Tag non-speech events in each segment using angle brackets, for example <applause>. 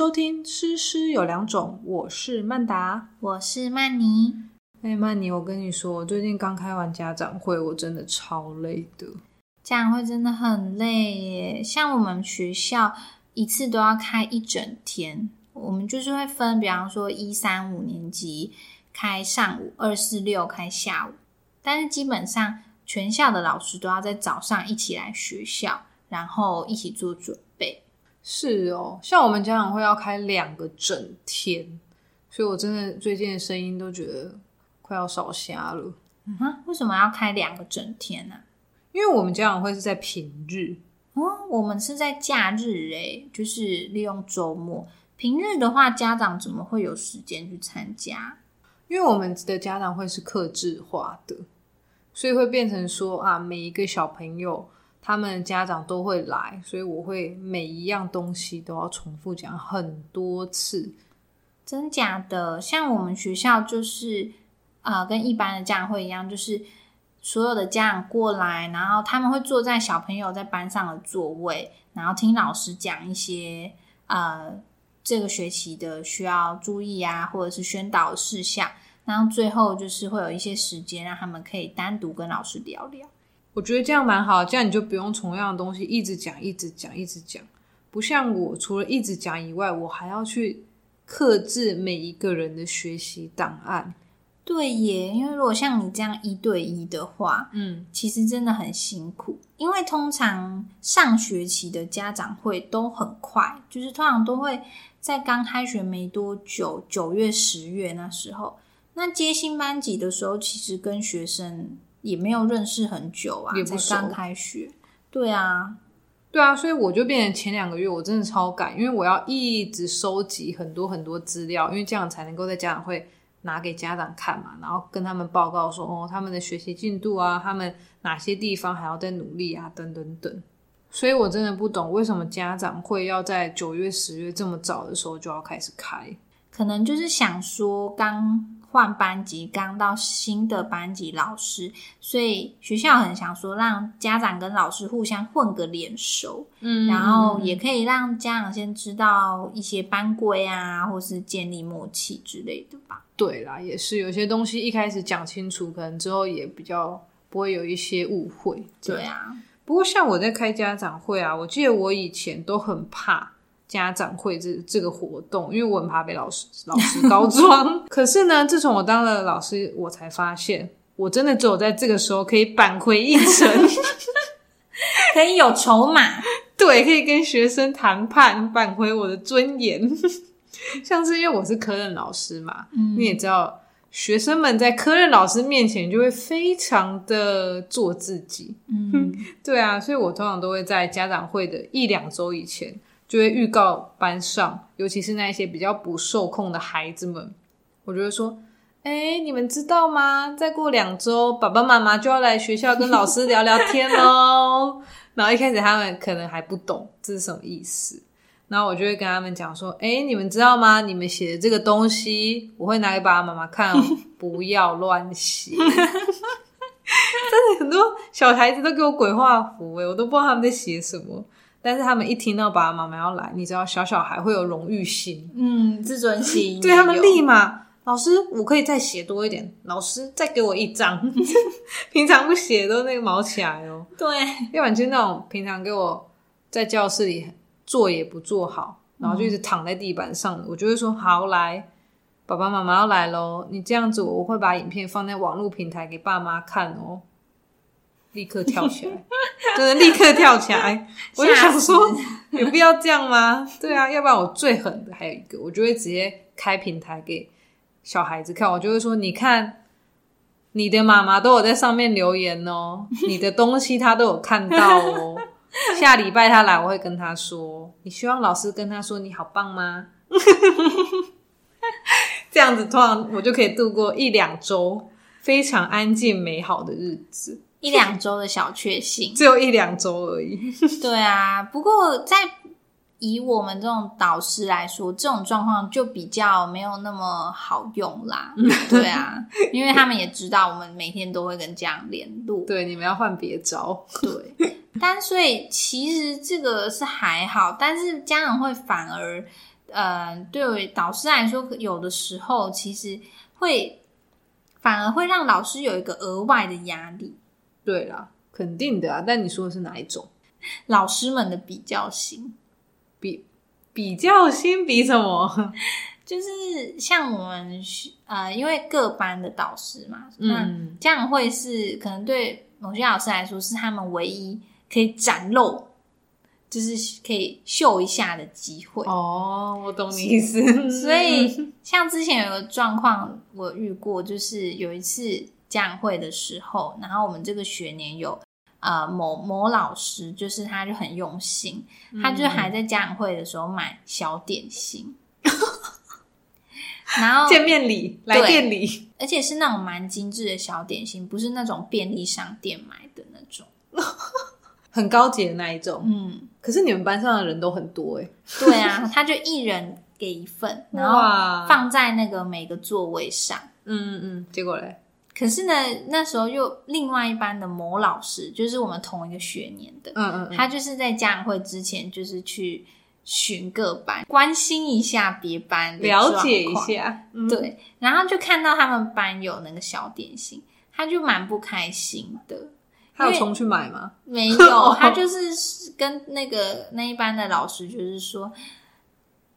收听《诗诗有两种》，我是曼达，我是曼妮。哎，曼妮，我跟你说，我最近刚开完家长会，我真的超累的。家长会真的很累耶，像我们学校一次都要开一整天，我们就是会分，比方说一三五年级开上午，二四六开下午，但是基本上全校的老师都要在早上一起来学校，然后一起做准备。是哦，像我们家长会要开两个整天，所以我真的最近的声音都觉得快要烧瞎了。嗯哼，为什么要开两个整天呢？因为我们家长会是在平日哦，我们是在假日诶，就是利用周末。平日的话，家长怎么会有时间去参加？因为我们的家长会是克制化的，所以会变成说啊，每一个小朋友。他们家长都会来，所以我会每一样东西都要重复讲很多次。真假的？像我们学校就是啊，跟一般的家长会一样，就是所有的家长过来，然后他们会坐在小朋友在班上的座位，然后听老师讲一些呃这个学期的需要注意啊，或者是宣导事项，然后最后就是会有一些时间让他们可以单独跟老师聊聊。我觉得这样蛮好，这样你就不用同样的东西一直讲、一直讲、一直讲。不像我，除了一直讲以外，我还要去克制每一个人的学习档案。对耶，因为如果像你这样一对一的话，嗯，其实真的很辛苦。因为通常上学期的家长会都很快，就是通常都会在刚开学没多久，九月、十月那时候。那接新班级的时候，其实跟学生。也没有认识很久啊，才刚开学。对啊，对啊，所以我就变成前两个月我真的超赶，因为我要一直收集很多很多资料，因为这样才能够在家长会拿给家长看嘛，然后跟他们报告说哦，他们的学习进度啊，他们哪些地方还要再努力啊，等等等。所以我真的不懂为什么家长会要在九月、十月这么早的时候就要开始开，可能就是想说刚。换班级，刚到新的班级，老师，所以学校很想说让家长跟老师互相混个脸熟，嗯，然后也可以让家长先知道一些班规啊，或是建立默契之类的吧。对啦，也是有些东西一开始讲清楚，可能之后也比较不会有一些误会。对啊，不过像我在开家长会啊，我记得我以前都很怕。家长会这这个活动，因为我很怕被老师老师 <laughs> 告状。可是呢，自从我当了老师，我才发现，我真的只有在这个时候可以扳回一城，<laughs> 可以有筹码，<laughs> 对，可以跟学生谈判，扳回我的尊严。像是因为我是科任老师嘛，你也知道，学生们在科任老师面前就会非常的做自己。嗯，对啊，所以我通常都会在家长会的一两周以前。就会预告班上，尤其是那一些比较不受控的孩子们，我就会说：“哎，你们知道吗？再过两周，爸爸妈妈就要来学校跟老师聊聊天喽。<laughs> ”然后一开始他们可能还不懂这是什么意思，然后我就会跟他们讲说：“哎，你们知道吗？你们写的这个东西，我会拿给爸爸妈妈看，哦不要乱写。<laughs> ”真的很多小孩子都给我鬼画符哎，我都不知道他们在写什么。但是他们一听到爸爸妈妈要来，你知道小小孩会有荣誉心，嗯，自尊心，<laughs> 对他们立马，老师我可以再写多一点，老师再给我一张，<laughs> 平常不写都那个毛起来哦，对，要不然就那种平常给我在教室里做也不做好，然后就一直躺在地板上，我就会说好来，爸爸妈妈要来喽，你这样子我会把影片放在网络平台给爸妈看哦。立刻跳起来，真 <laughs> 的立刻跳起来！<laughs> 我就想说，有必要这样吗？对啊，要不然我最狠的还有一个，我就会直接开平台给小孩子看，我就会说：你看，你的妈妈都有在上面留言哦，你的东西她都有看到哦。<laughs> 下礼拜她来，我会跟她说：你希望老师跟她说你好棒吗？这样子，通常我就可以度过一两周非常安静美好的日子。一两周的小确幸，只有一两周而已。<laughs> 对啊，不过在以我们这种导师来说，这种状况就比较没有那么好用啦。<laughs> 对啊，因为他们也知道我们每天都会跟家长联络。对，你们要换别招。对，但所以其实这个是还好，但是家长会反而呃，对导师来说，有的时候其实会反而会让老师有一个额外的压力。对啦，肯定的啊。但你说的是哪一种？老师们的比较心，比比较心比什么？<laughs> 就是像我们呃，因为各班的导师嘛，那嗯，这样会是可能对某些老师来说是他们唯一可以展露，就是可以秀一下的机会。哦，我懂你意思。所以，<laughs> 像之前有个状况，我遇过，就是有一次家长会的时候，然后我们这个学年有呃某某老师，就是他就很用心，他就还在家长会的时候买小点心，然后 <laughs> 见面礼来店里，而且是那种蛮精致的小点心，不是那种便利商店买的那种。<laughs> 很高级的那一种。嗯，可是你们班上的人都很多哎、对啊，<laughs> 他就一人给一份，然后放在那个每个座位上。嗯嗯嗯，结果嘞，可是呢，那时候又另外一班的某老师，就是我们同一个学年的，嗯嗯嗯，他就是在家长会之前，就是去巡各班，关心一下别班了解一。下，嗯，对，然后就看到他们班有那个小点心，他就蛮不开心的。他有冲去买吗？没有，<laughs> 他就是跟那个那一班的老师，就是说，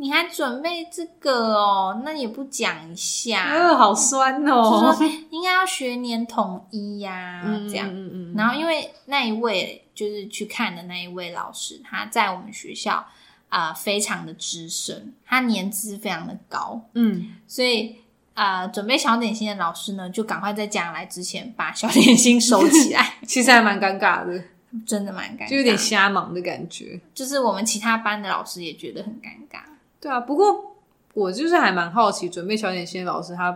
你还准备这个哦，那也不讲一下，呃，好酸就哦，说应该要学年统一呀、嗯这样。嗯。嗯嗯，然后因为那一位就是去看的那一位老师，他在我们学校啊、呃非常的资深，他年资非常的高，嗯，所以啊、呃准备小点心的老师呢，就赶快在家长来之前把小点心收起来，<laughs> 其实还蛮尴尬的，<laughs> 真的蛮尴尬，就有点瞎忙的感觉。就是我们其他班的老师也觉得很尴尬。对啊，不过我就是还蛮好奇，准备小点心的老师他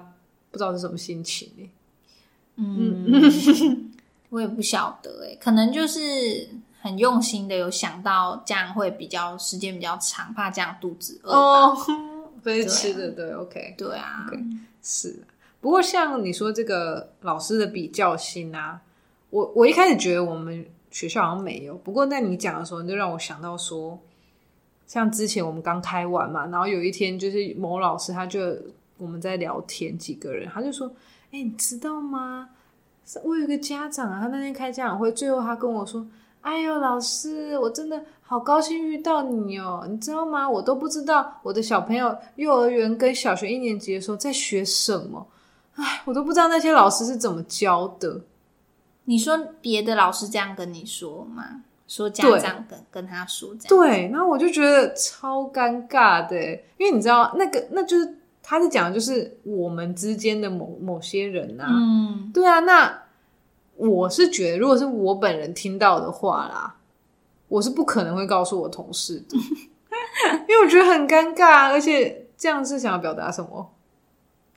不知道是什么心情欸嗯，我也不晓得哎、可能就是很用心的有想到这样会比较时间比较长，怕这样肚子饿吧。哦，<laughs> 所吃的对，OK。对啊 OK 是，不过像你说这个老师的比较心啊，我我一开始觉得我们学校好像没有，不过在你讲的时候，你就让我想到说，像之前我们刚开完嘛，然后有一天就是某老师他就我们在聊天，几个人他就说，哎、你知道吗？我有一个家长啊，他那天开家长会，最后他跟我说。哎呦，老师，我真的好高兴遇到你哦！你知道吗？我都不知道我的小朋友幼儿园跟小学一年级的时候在学什么，哎，我都不知道那些老师是怎么教的。你说别的老师这样跟你说吗？说家长跟跟他说这样，对，然后我就觉得超尴尬的，因为你知道，那个那就是他在讲的就是我们之间的某某些人啊，嗯，对啊，那我是觉得，如果是我本人听到的话啦，我是不可能会告诉我同事的，<laughs> 因为我觉得很尴尬，而且这样是想要表达什么？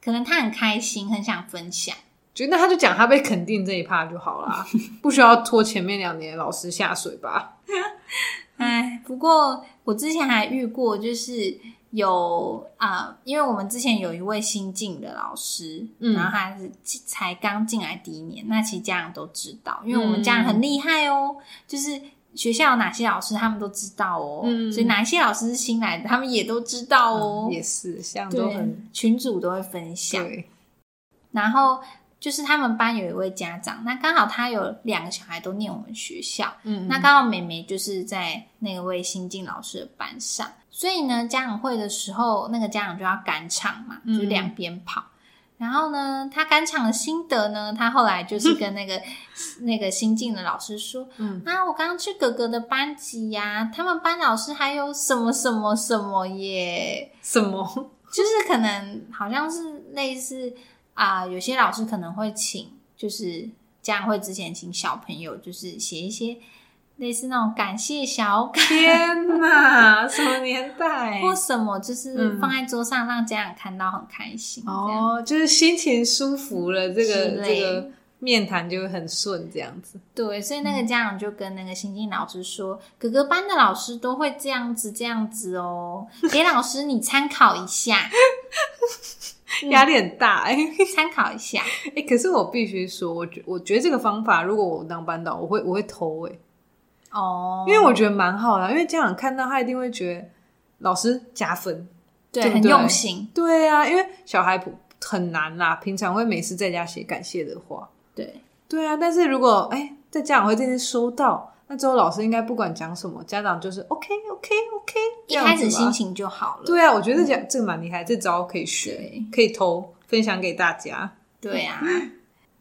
可能他很开心，很想分享。觉得那他就讲他被肯定这一趴就好啦，不需要拖前面两年老师下水吧？<laughs> 哎，不过我之前还遇过，就是有啊、因为我们之前有一位新进的老师，嗯然后他是才刚进来第一年，那其实家长都知道，因为我们家长很厉害哦，就是学校有哪些老师他们都知道哦，嗯所以哪一些老师是新来的，他们也都知道哦，也是，像都很，群主都会分享，对，然后。就是他们班有一位家长，那刚好他有两个小孩都念我们学校，嗯，那刚好妹妹就是在那位新进老师的班上，所以呢，家长会的时候，那个家长就要赶场嘛，嗯就是两边跑。然后呢，他赶场的心得呢，他后来就是跟那个 <laughs> 那个新进的老师说，嗯啊，我刚刚去哥哥的班级呀、他们班老师还有什么什么什么耶，什么？就是可能好像是类似啊、有些老师可能会请，就是家长会之前请小朋友，就是写一些类似那种感谢小卡天 <laughs> 哪，什么年代？或什么，就是嗯放在桌上让家长看到很开心。哦，就是心情舒服了，这个这个面谈就会很顺，这样子。对，所以那个家长就跟那个新进老师说，哥哥班的老师都会这样子这样子哦，<laughs> 给老师你参考一下，<laughs> 压力很大哎、参考一下。<laughs> 哎、可是我必须说，我觉我觉得这个方法，如果我当班导，我会我会偷哎、哦，因为我觉得蛮好的啊，因为家长看到他一定会觉得老师加分，对，很用心，对啊，因为小孩不很难啦，平常会每次在家写感谢的话。对，对啊，但是如果哎在家长会这边收到，那之后老师应该不管讲什么，家长就是 OK OK OK，一开始心。情就好了。对啊，我觉得这讲这个蛮厉害，这招可以学，可以偷分享给大家。对啊，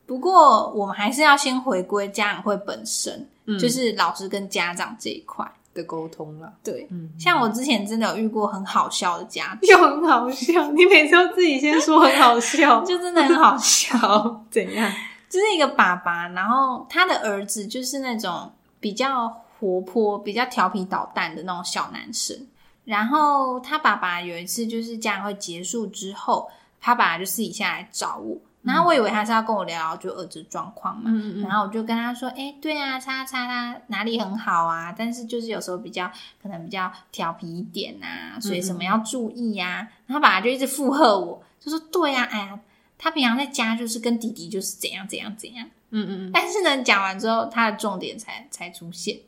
不过我们还是要先回归家长会本身，嗯就是老师跟家长这一块。的沟通了，对，嗯，像我之前真的有遇过很好笑的家长，又很好笑，你每次都自己先说很好笑，<laughs> 就真的很好笑。怎样？就是一个爸爸，然后他的儿子就是那种比较活泼、比较调皮捣蛋的那种小男生。然后他爸爸有一次就是家长会结束之后，他爸爸就私底下来找我，然后我以为他是要跟我聊聊就儿子状况嘛，嗯然后我就跟他说：“哎、对啊，叉叉他哪里很好啊，但是就是有时候比较可能比较调皮一点啊，所以什么要注意呀、啊。然后他爸爸就一直附和我，就说：“对啊，哎呀，他平常在家就是跟弟弟就是怎样怎样怎样。”嗯嗯嗯，但是呢，讲完之后，他的重点才才出现，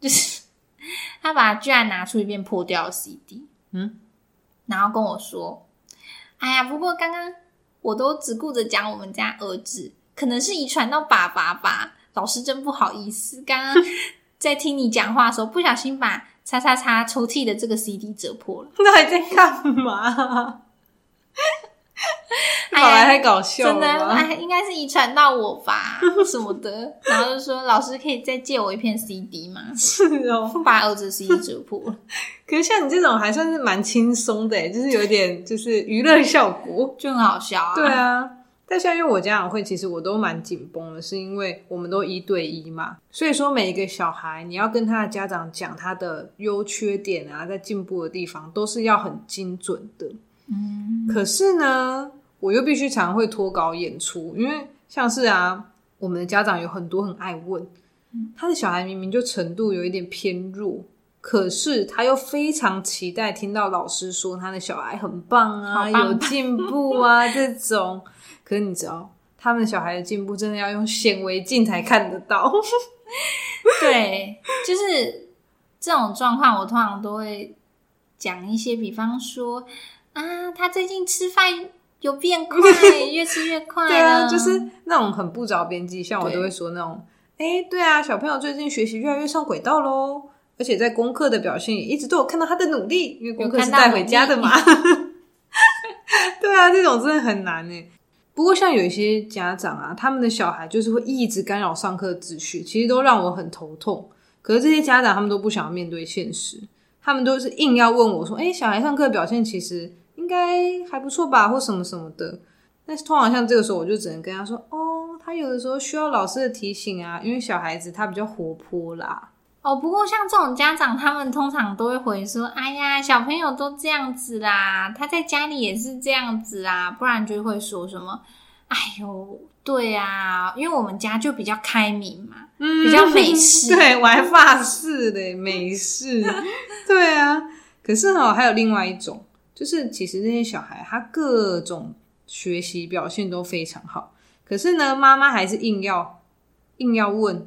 就是他把居然拿出一遍破掉的 CD，嗯，然后跟我说：“哎呀，不过刚刚我都只顾着讲我们家儿子，可能是遗传到爸爸吧。老师真不好意思，刚刚 <laughs> 在听你讲话的时候，不小心把叉叉叉抽屉的这个 CD 折破了。<laughs> 到底在干嘛？哎好来太搞笑真的，了吧？哎，应该是遗传到我吧，<laughs> 什么的。然后就说老师可以再借我一片 CD 吗？是哦，把儿子的 CD 折破了，<laughs> 可是像你这种还算是蛮轻松的，就是有点就是娱乐效果。就很好笑啊。对，啊，但像因为我家长会，其实我都蛮紧绷的，是因为我们都一对一嘛，所以说每一个小孩，你要跟他的家长讲他的优缺点啊，在进步的地方，都是要很精准的。嗯，可是呢，我又必须常会脱稿演出，因为像是啊，我们的家长有很多很爱问，他的小孩明明就程度有一点偏弱，可是他又非常期待听到老师说他的小孩很棒啊，有进步啊 <laughs> 这种。可是你知道，他们小孩的进步真的要用显微镜才看得到。<laughs> 对，就是这种状况，我通常都会讲一些，比方说啊，他最近吃饭有变快，<laughs> 越吃越快对啊，就是那种很不着边际，像我都会说那种，哎，对啊，小朋友最近学习越来越上轨道喽，而且在功课的表现也一直都有看到他的努力，因为功课是带回家的嘛。<laughs> 对啊，这种真的很难呢。不过像有一些家长啊，他们的小孩就是会一直干扰上课秩序，其实都让我很头痛。可是这些家长他们都不想要面对现实，他们都是硬要问我说：“哎，小孩上课表现其实应该还不错吧，或什么什么的。”但是通常像这个时候，我就只能跟他说：“哦，他有的时候需要老师的提醒啊，因为小孩子他比较活泼啦。哦，不过像这种家长，他们通常都会回说：“哎呀，小朋友都这样子啦，他在家里也是这样子啊。”不然就会说什么：“哎呦，对啊，因为我们家就比较开明嘛，嗯比较美式 <laughs> 对我还发式嘞，美式。<laughs> 对啊，可是哦、还有另外一种，就是其实那些小孩他各种学习表现都非常好，可是呢，妈妈还是硬要硬要问。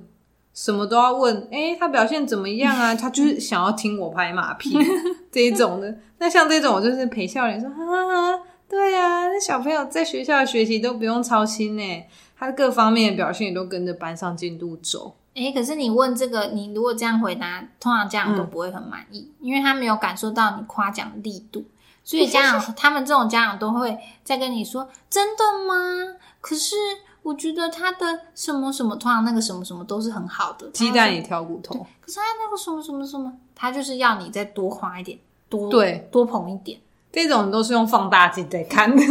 什么都要问，诶，他表现怎么样啊？他就是想要听我拍马屁 <laughs> 这一种的。那像这种，我就是陪笑脸说，哈哈哈，对啊，那小朋友在学校的学习都不用操心呢，他各方面的表现也都跟着班上进度走。哎，可是你问这个，你如果这样回答，通常家长都不会很满意，因为他没有感受到你夸奖的力度，所以家长他们这种家长都会再跟你说：“真的吗？可是我觉得他的什么什么，通常那个什么什么都是很好的，鸡蛋里挑骨头。可是他那个什么什么什么，他就是要你再多花一点，多对多捧一点，这种都是用放大镜在看的。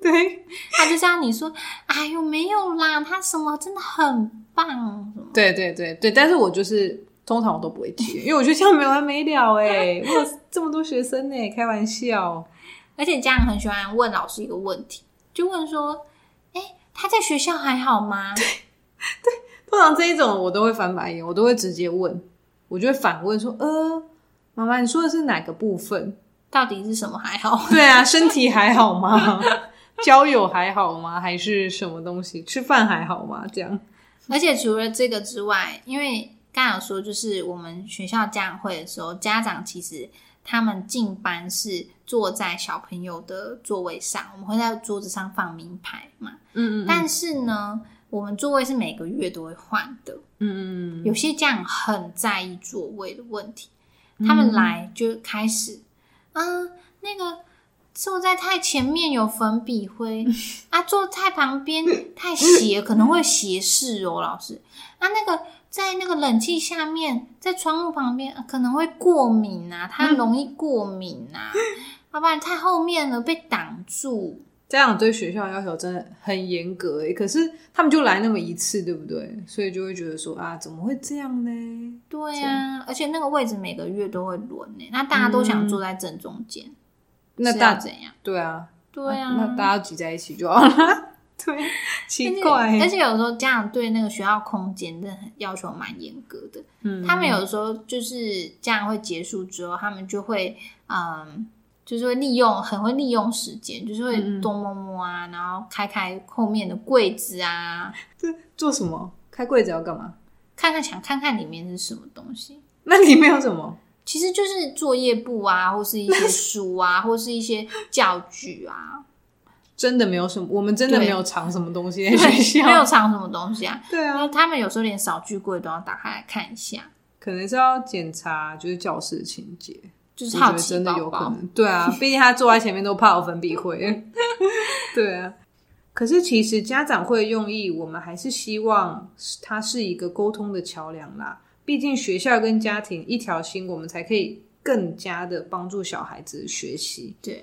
对他就是要你说：哎呦没有啦，他什么真的很棒，什么。”对对对对，但是我就是通常我都不会接，<laughs> 因为我觉得这样没完没了哎，<laughs> 我有这么多学生呢，开玩笑。而且家长很喜欢问老师一个问题，就问说：“哎、他在学校还好吗？” <laughs> 对对通常这一种我都会翻白眼，我都会直接问，我就会反问说：“呃，妈妈，你说的是哪个部分？到底是什么还好？对啊，身体还好吗？交友还好吗？还是什么东西？吃饭还好吗？这样。”而且除了这个之外，因为刚刚有说，就是我们学校家长会的时候，家长其实他们进班是坐在小朋友的座位上，我们会在桌子上放名牌嘛。嗯嗯但是呢，我们座位是每个月都会换的。嗯嗯有些家长很在意座位的问题，他们来就开始，嗯、那个坐在太前面有粉笔灰 <laughs> 啊，坐太旁边太斜可能会斜视哦，老师啊，那个在那个冷气下面，在窗户旁边、啊可能会过敏啊，他容易过敏啊，要 <laughs> 不然太后面了被挡住。家长对学校要求真的很严格诶，可是他们就来那么一次，对不对？所以就会觉得说啊，怎么会这样呢？对啊，而且那个位置每个月都会轮呢，那大家都想坐在正中间，是那大要怎样？对啊，对啊，那大家挤在一起就好了。<laughs> 对，奇怪欸，而且有时候家长对那个学校空间真的很要求蛮严格的。嗯他们有时候就是家长会结束之后，他们就会嗯，就是会利用很会利用时间，就是会嗯嗯东摸摸啊，然后开开后面的柜子啊，这做什么？开柜子要干嘛？看看想看看里面是什么东西。那里面有什么？其实就是作业簿啊，或是一些 <laughs> 书啊，或是一些教具啊，<laughs> 真的没有什么，我们真的对没有藏什么东西在学校，没有藏什么东西啊。对啊，他们有时候连扫具柜都要打开来看一下，可能是要检查就是教室的清洁，就是好奇真的有可。能。对啊，<laughs> 毕竟他坐在前面都怕有粉笔灰。对啊，可是其实家长会用意，我们还是希望它是一个沟通的桥梁啦。毕竟学校跟家庭一条心，我们才可以更加的帮助小孩子学习。对，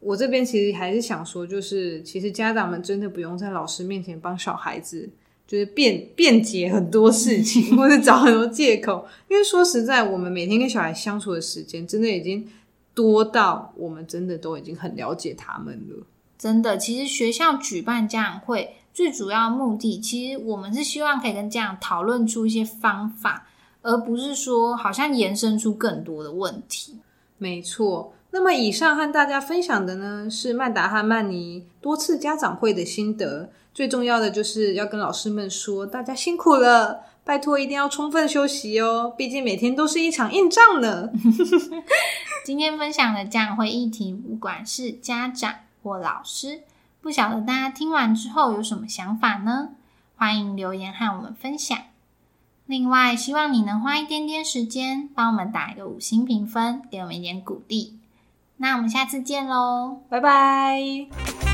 我这边其实还是想说，就是其实家长们真的不用在老师面前帮小孩子，就是辩辩解很多事情，<laughs> 或者找很多借口。因为说实在，我们每天跟小孩相处的时间，真的已经多到我们真的都已经很了解他们了。真的，其实学校举办家长会最主要的目的，其实我们是希望可以跟家长讨论出一些方法，而不是说好像延伸出更多的问题。没错。那么以上和大家分享的呢，是曼达和曼尼多次家长会的心得。最重要的就是要跟老师们说，大家辛苦了，拜托一定要充分休息哦，毕竟每天都是一场硬仗呢。<laughs> 今天分享的家长会议题，不管是家长或老师，不晓得大家听完之后有什么想法呢？欢迎留言和我们分享。另外，希望你能花一点点时间帮我们打一个五星评分，给我们一点鼓励。那我们下次见喽！拜拜。